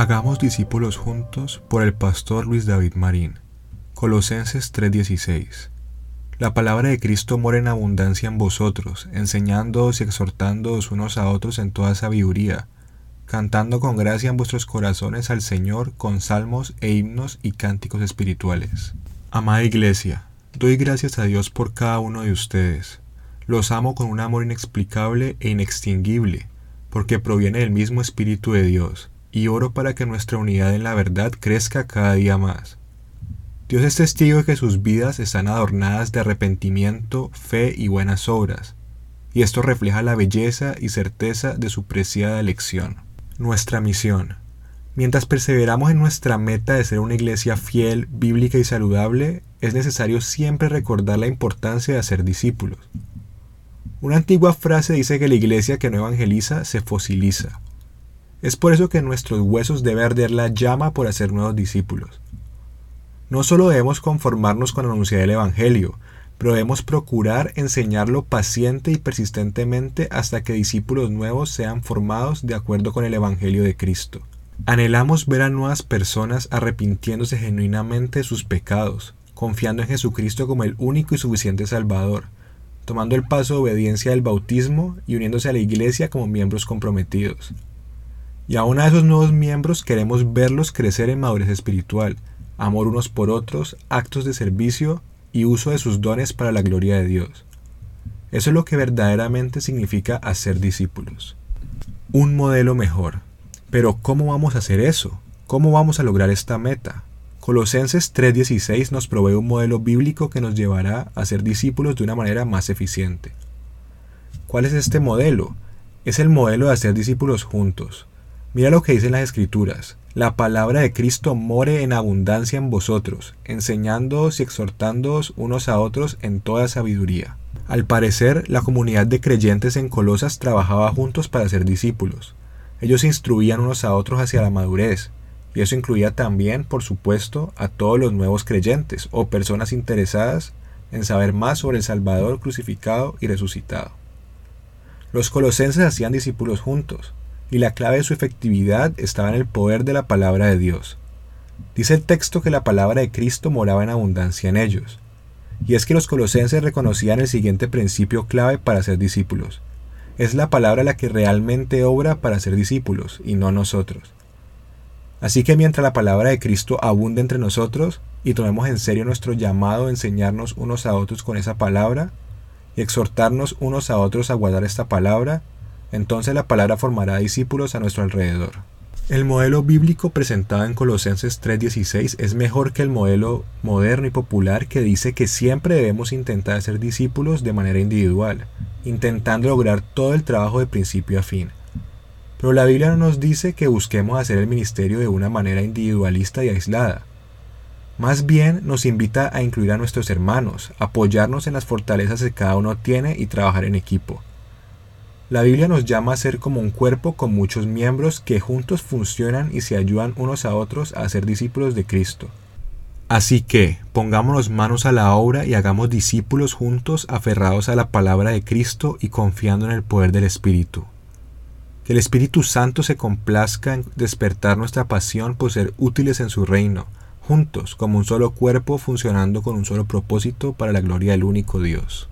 Hagamos discípulos juntos por el pastor Luis David Marín. Colosenses 3:16. La palabra de Cristo mora en abundancia en vosotros, enseñándoos y exhortándoos unos a otros en toda sabiduría, cantando con gracia en vuestros corazones al Señor con salmos e himnos y cánticos espirituales. Amada Iglesia, doy gracias a Dios por cada uno de ustedes. Los amo con un amor inexplicable e inextinguible, porque proviene del mismo Espíritu de Dios, y oro para que nuestra unidad en la verdad crezca cada día más. Dios es testigo de que sus vidas están adornadas de arrepentimiento, fe y buenas obras, y esto refleja la belleza y certeza de su preciada elección. Nuestra misión. Mientras perseveramos en nuestra meta de ser una iglesia fiel, bíblica y saludable, es necesario siempre recordar la importancia de ser discípulos. Una antigua frase dice que la iglesia que no evangeliza se fosiliza. Es por eso que nuestros huesos debe arder la llama por hacer nuevos discípulos. No solo debemos conformarnos con anunciar el Evangelio, pero debemos procurar enseñarlo paciente y persistentemente hasta que discípulos nuevos sean formados de acuerdo con el Evangelio de Cristo. Anhelamos ver a nuevas personas arrepintiéndose genuinamente de sus pecados, confiando en Jesucristo como el único y suficiente Salvador, tomando el paso de obediencia del bautismo y uniéndose a la Iglesia como miembros comprometidos. Y aún a esos nuevos miembros queremos verlos crecer en madurez espiritual, amor unos por otros, actos de servicio y uso de sus dones para la gloria de Dios. Eso es lo que verdaderamente significa hacer discípulos. Un modelo mejor. Pero ¿cómo vamos a hacer eso? ¿Cómo vamos a lograr esta meta? Colosenses 3:16 nos provee un modelo bíblico que nos llevará a ser discípulos de una manera más eficiente. ¿Cuál es este modelo? Es el modelo de hacer discípulos juntos. Mira lo que dicen las escrituras la palabra de Cristo more en abundancia en vosotros, enseñándoos y exhortándoos unos a otros en toda sabiduría. Al parecer, la comunidad de creyentes en Colosas trabajaba juntos para ser discípulos. Ellos instruían unos a otros hacia la madurez, y eso incluía también, por supuesto, a todos los nuevos creyentes o personas interesadas en saber más sobre el Salvador crucificado y resucitado. Los colosenses hacían discípulos juntos, y la clave de su efectividad estaba en el poder de la palabra de Dios. Dice el texto que la palabra de Cristo moraba en abundancia en ellos. Y es que los colosenses reconocían el siguiente principio clave para ser discípulos. Es la palabra la que realmente obra para ser discípulos, y no nosotros. Así que mientras la palabra de Cristo abunde entre nosotros, y tomemos en serio nuestro llamado a enseñarnos unos a otros con esa palabra, y exhortarnos unos a otros a guardar esta palabra, entonces la palabra formará discípulos a nuestro alrededor. El modelo bíblico presentado en Colosenses 3:16 es mejor que el modelo moderno y popular que dice que siempre debemos intentar ser discípulos de manera individual, intentando lograr todo el trabajo de principio a fin. Pero la Biblia no nos dice que busquemos hacer el ministerio de una manera individualista y aislada. Más bien nos invita a incluir a nuestros hermanos, apoyarnos en las fortalezas que cada uno tiene y trabajar en equipo. La Biblia nos llama a ser como un cuerpo con muchos miembros que juntos funcionan y se ayudan unos a otros a ser discípulos de Cristo. Así que, pongámonos manos a la obra y hagamos discípulos juntos aferrados a la palabra de Cristo y confiando en el poder del Espíritu. Que el Espíritu Santo se complazca en despertar nuestra pasión por ser útiles en su reino, juntos como un solo cuerpo funcionando con un solo propósito para la gloria del único Dios.